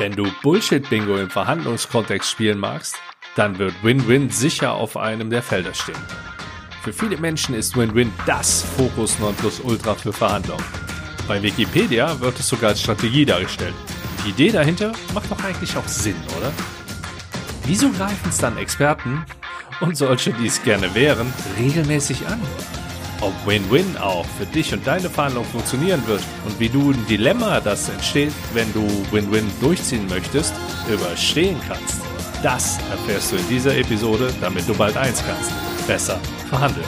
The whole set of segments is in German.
Wenn du Bullshit-Bingo im Verhandlungskontext spielen magst, dann wird Win-Win sicher auf einem der Felder stehen. Für viele Menschen ist Win-Win das Fokus Nonplusultra für Verhandlungen. Bei Wikipedia wird es sogar als Strategie dargestellt. Die Idee dahinter macht doch eigentlich auch Sinn, oder? Wieso greifen es dann Experten und solche, die es gerne wären, regelmäßig an? Ob Win-Win auch für dich und deine Verhandlung funktionieren wird und wie du ein Dilemma, das entsteht, wenn du Win-Win durchziehen möchtest, überstehen kannst. Das erfährst du in dieser Episode, damit du bald eins kannst. Besser verhandeln.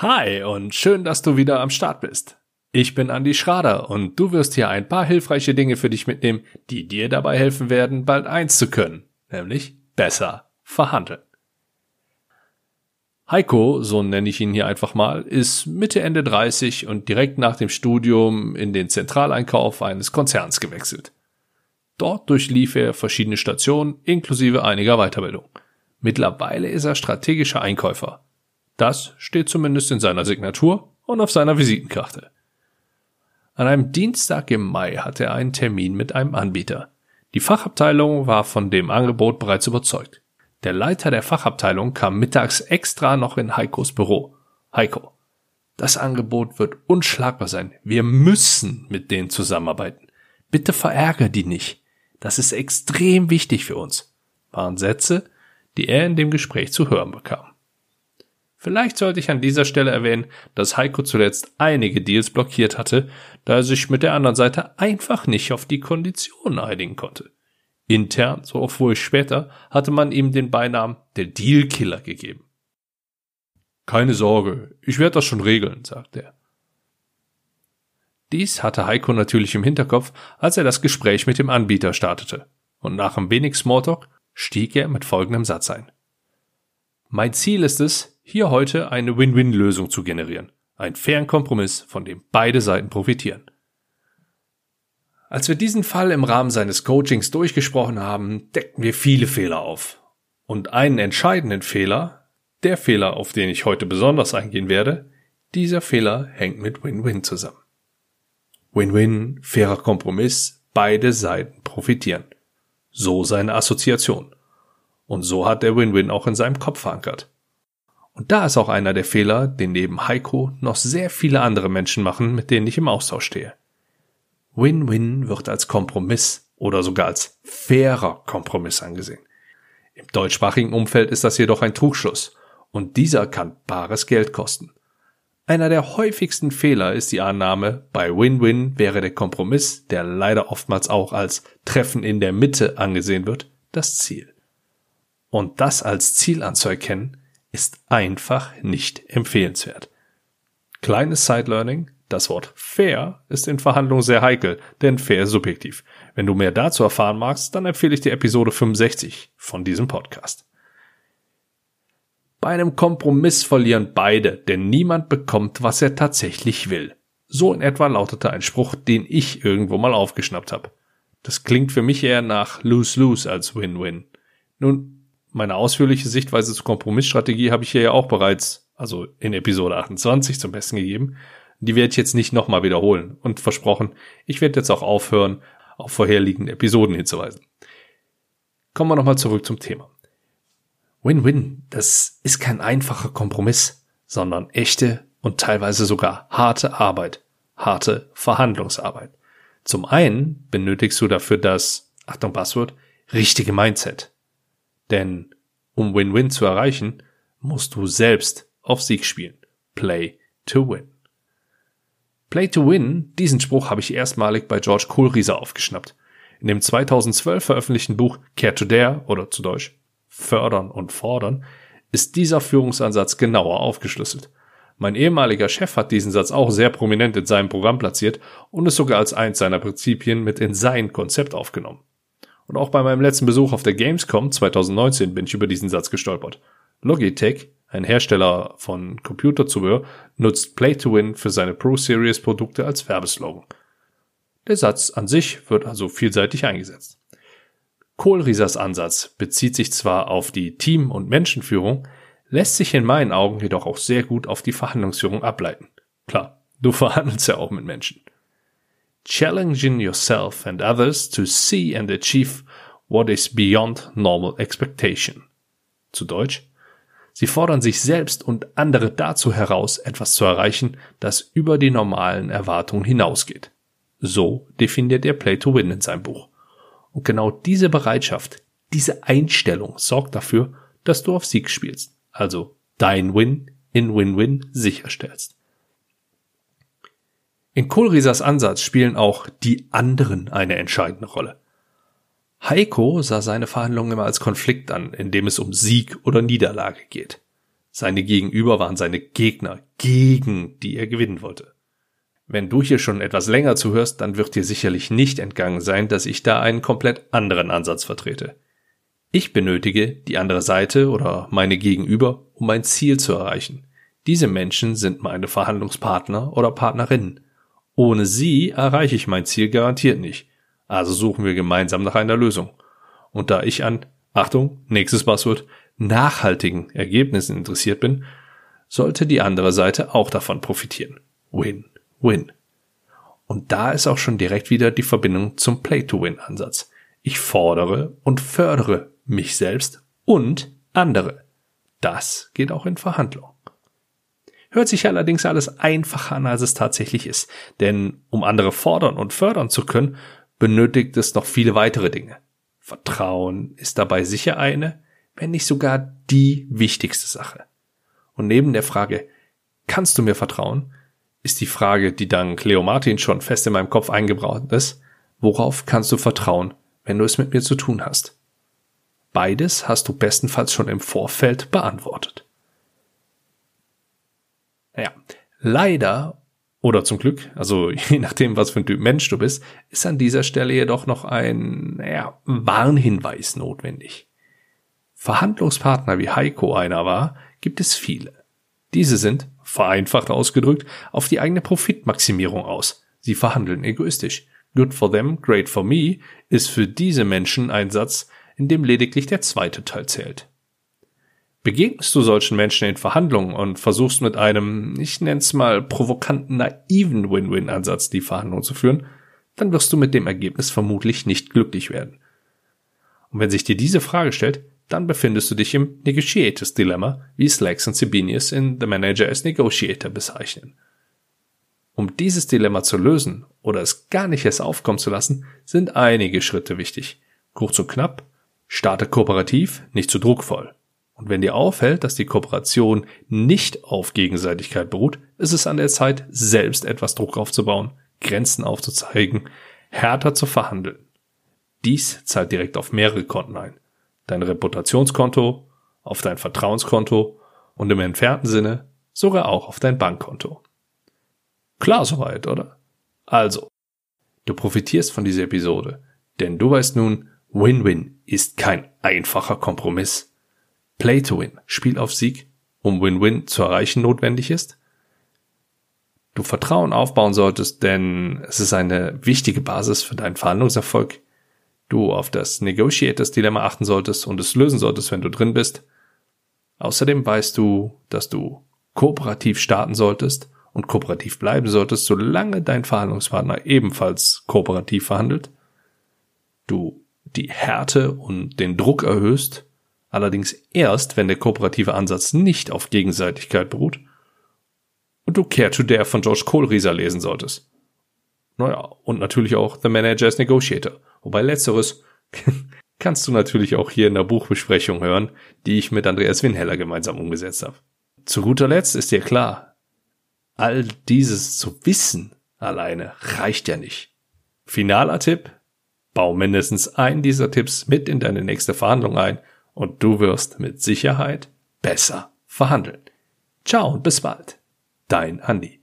Hi und schön, dass du wieder am Start bist. Ich bin Andi Schrader und du wirst hier ein paar hilfreiche Dinge für dich mitnehmen, die dir dabei helfen werden, bald eins zu können, nämlich besser verhandeln. Heiko, so nenne ich ihn hier einfach mal, ist Mitte Ende 30 und direkt nach dem Studium in den Zentraleinkauf eines Konzerns gewechselt. Dort durchlief er verschiedene Stationen inklusive einiger Weiterbildung. Mittlerweile ist er strategischer Einkäufer. Das steht zumindest in seiner Signatur und auf seiner Visitenkarte. An einem Dienstag im Mai hatte er einen Termin mit einem Anbieter. Die Fachabteilung war von dem Angebot bereits überzeugt. Der Leiter der Fachabteilung kam mittags extra noch in Heikos Büro. Heiko, das Angebot wird unschlagbar sein. Wir müssen mit denen zusammenarbeiten. Bitte verärger die nicht. Das ist extrem wichtig für uns, waren Sätze, die er in dem Gespräch zu hören bekam. Vielleicht sollte ich an dieser Stelle erwähnen, dass Heiko zuletzt einige Deals blockiert hatte, da er sich mit der anderen Seite einfach nicht auf die Konditionen einigen konnte. Intern, so auch wohl später, hatte man ihm den Beinamen der Dealkiller gegeben. Keine Sorge, ich werde das schon regeln, sagte er. Dies hatte Heiko natürlich im Hinterkopf, als er das Gespräch mit dem Anbieter startete. Und nach ein wenig Smalltalk stieg er mit folgendem Satz ein. Mein Ziel ist es, hier heute eine Win-Win-Lösung zu generieren. Ein fairen Kompromiss, von dem beide Seiten profitieren. Als wir diesen Fall im Rahmen seines Coachings durchgesprochen haben, deckten wir viele Fehler auf. Und einen entscheidenden Fehler, der Fehler, auf den ich heute besonders eingehen werde, dieser Fehler hängt mit Win-Win zusammen. Win-Win, fairer Kompromiss, beide Seiten profitieren. So seine Assoziation. Und so hat der Win-Win auch in seinem Kopf verankert. Und da ist auch einer der Fehler, den neben Heiko noch sehr viele andere Menschen machen, mit denen ich im Austausch stehe. Win-Win wird als Kompromiss oder sogar als fairer Kompromiss angesehen. Im deutschsprachigen Umfeld ist das jedoch ein Trugschluss und dieser kann bares Geld kosten. Einer der häufigsten Fehler ist die Annahme, bei Win-Win wäre der Kompromiss, der leider oftmals auch als Treffen in der Mitte angesehen wird, das Ziel. Und das als Ziel anzuerkennen, ist einfach nicht empfehlenswert. Kleines Side-Learning, das Wort fair ist in Verhandlungen sehr heikel, denn fair ist subjektiv. Wenn du mehr dazu erfahren magst, dann empfehle ich dir Episode 65 von diesem Podcast. Bei einem Kompromiss verlieren beide, denn niemand bekommt, was er tatsächlich will. So in etwa lautete ein Spruch, den ich irgendwo mal aufgeschnappt habe. Das klingt für mich eher nach Lose-Lose als Win-Win. Nun, meine ausführliche Sichtweise zur Kompromissstrategie habe ich hier ja auch bereits, also in Episode 28 zum Besten gegeben. Die werde ich jetzt nicht nochmal wiederholen und versprochen, ich werde jetzt auch aufhören, auf vorherliegende Episoden hinzuweisen. Kommen wir nochmal zurück zum Thema. Win-Win, das ist kein einfacher Kompromiss, sondern echte und teilweise sogar harte Arbeit, harte Verhandlungsarbeit. Zum einen benötigst du dafür das, Achtung Passwort, richtige Mindset. Denn um Win-Win zu erreichen, musst du selbst auf Sieg spielen. Play to win. Play to win, diesen Spruch habe ich erstmalig bei George Kohlrieser aufgeschnappt. In dem 2012 veröffentlichten Buch Care to Dare oder zu Deutsch Fördern und Fordern ist dieser Führungsansatz genauer aufgeschlüsselt. Mein ehemaliger Chef hat diesen Satz auch sehr prominent in seinem Programm platziert und es sogar als eins seiner Prinzipien mit in sein Konzept aufgenommen. Und auch bei meinem letzten Besuch auf der Gamescom 2019 bin ich über diesen Satz gestolpert. Logitech, ein Hersteller von Computerzubehör, nutzt Play to Win für seine Pro Series Produkte als Werbeslogan. Der Satz an sich wird also vielseitig eingesetzt. Kohlriesers Ansatz bezieht sich zwar auf die Team- und Menschenführung, lässt sich in meinen Augen jedoch auch sehr gut auf die Verhandlungsführung ableiten. Klar, du verhandelst ja auch mit Menschen. Challenging yourself and others to see and achieve what is beyond normal expectation. Zu Deutsch, Sie fordern sich selbst und andere dazu heraus, etwas zu erreichen, das über die normalen Erwartungen hinausgeht. So definiert er Play to Win in seinem Buch. Und genau diese Bereitschaft, diese Einstellung sorgt dafür, dass du auf Sieg spielst, also dein Win in Win-Win sicherstellst. In Kohlriesers Ansatz spielen auch die anderen eine entscheidende Rolle. Heiko sah seine Verhandlungen immer als Konflikt an, in dem es um Sieg oder Niederlage geht. Seine Gegenüber waren seine Gegner, gegen die er gewinnen wollte. Wenn du hier schon etwas länger zuhörst, dann wird dir sicherlich nicht entgangen sein, dass ich da einen komplett anderen Ansatz vertrete. Ich benötige die andere Seite oder meine Gegenüber, um mein Ziel zu erreichen. Diese Menschen sind meine Verhandlungspartner oder Partnerinnen. Ohne sie erreiche ich mein Ziel garantiert nicht. Also suchen wir gemeinsam nach einer Lösung. Und da ich an, Achtung, nächstes Passwort, nachhaltigen Ergebnissen interessiert bin, sollte die andere Seite auch davon profitieren. Win, win. Und da ist auch schon direkt wieder die Verbindung zum Play-to-Win-Ansatz. Ich fordere und fördere mich selbst und andere. Das geht auch in Verhandlungen. Hört sich allerdings alles einfacher an, als es tatsächlich ist. Denn um andere fordern und fördern zu können, benötigt es noch viele weitere Dinge. Vertrauen ist dabei sicher eine, wenn nicht sogar die wichtigste Sache. Und neben der Frage, kannst du mir vertrauen, ist die Frage, die dank Leo Martin schon fest in meinem Kopf eingebraut ist, worauf kannst du vertrauen, wenn du es mit mir zu tun hast? Beides hast du bestenfalls schon im Vorfeld beantwortet. Naja, leider oder zum Glück, also je nachdem, was für ein Typ Mensch du bist, ist an dieser Stelle jedoch noch ein naja, Warnhinweis notwendig. Verhandlungspartner wie Heiko einer war, gibt es viele. Diese sind, vereinfacht ausgedrückt, auf die eigene Profitmaximierung aus. Sie verhandeln egoistisch. Good for them, great for me ist für diese Menschen ein Satz, in dem lediglich der zweite Teil zählt. Begegnest du solchen Menschen in Verhandlungen und versuchst mit einem, ich nenn's mal, provokanten, naiven Win-Win-Ansatz die Verhandlungen zu führen, dann wirst du mit dem Ergebnis vermutlich nicht glücklich werden. Und wenn sich dir diese Frage stellt, dann befindest du dich im Negotiators Dilemma, wie Slacks und Sibinius in The Manager as Negotiator bezeichnen. Um dieses Dilemma zu lösen oder es gar nicht erst aufkommen zu lassen, sind einige Schritte wichtig. Kurz und knapp, starte kooperativ, nicht zu druckvoll. Und wenn dir auffällt, dass die Kooperation nicht auf Gegenseitigkeit beruht, ist es an der Zeit, selbst etwas Druck aufzubauen, Grenzen aufzuzeigen, härter zu verhandeln. Dies zahlt direkt auf mehrere Konten ein. Dein Reputationskonto, auf dein Vertrauenskonto und im entfernten Sinne sogar auch auf dein Bankkonto. Klar soweit, oder? Also, du profitierst von dieser Episode, denn du weißt nun, Win-Win ist kein einfacher Kompromiss Play to Win, Spiel auf Sieg, um Win-Win zu erreichen notwendig ist. Du Vertrauen aufbauen solltest, denn es ist eine wichtige Basis für deinen Verhandlungserfolg. Du auf das Negotiators Dilemma achten solltest und es lösen solltest, wenn du drin bist. Außerdem weißt du, dass du kooperativ starten solltest und kooperativ bleiben solltest, solange dein Verhandlungspartner ebenfalls kooperativ verhandelt. Du die Härte und den Druck erhöhst allerdings erst, wenn der kooperative Ansatz nicht auf Gegenseitigkeit beruht und du Care to Dare von George Kohlrieser lesen solltest. Naja, und natürlich auch The Manager as Negotiator, wobei letzteres kannst du natürlich auch hier in der Buchbesprechung hören, die ich mit Andreas Winheller gemeinsam umgesetzt habe. Zu guter Letzt ist dir klar, all dieses zu wissen alleine reicht ja nicht. Finaler Tipp, bau mindestens einen dieser Tipps mit in deine nächste Verhandlung ein und du wirst mit Sicherheit besser verhandeln. Ciao und bis bald. Dein Andi.